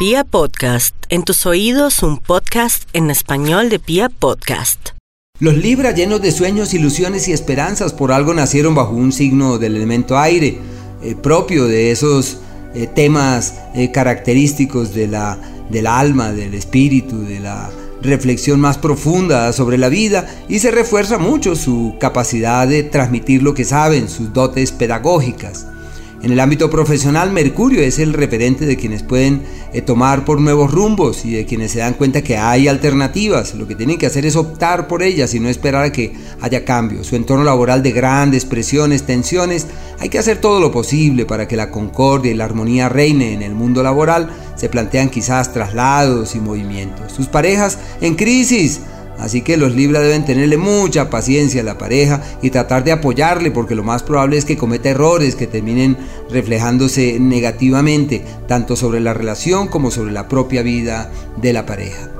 Pia Podcast, en tus oídos un podcast en español de Pia Podcast. Los Libra llenos de sueños, ilusiones y esperanzas por algo nacieron bajo un signo del elemento aire, eh, propio de esos eh, temas eh, característicos de la, del alma, del espíritu, de la reflexión más profunda sobre la vida y se refuerza mucho su capacidad de transmitir lo que saben, sus dotes pedagógicas. En el ámbito profesional, Mercurio es el referente de quienes pueden eh, tomar por nuevos rumbos y de quienes se dan cuenta que hay alternativas. Lo que tienen que hacer es optar por ellas y no esperar a que haya cambios. Su entorno laboral de grandes presiones, tensiones, hay que hacer todo lo posible para que la concordia y la armonía reine en el mundo laboral. Se plantean quizás traslados y movimientos. Sus parejas en crisis Así que los Libra deben tenerle mucha paciencia a la pareja y tratar de apoyarle porque lo más probable es que cometa errores que terminen reflejándose negativamente tanto sobre la relación como sobre la propia vida de la pareja.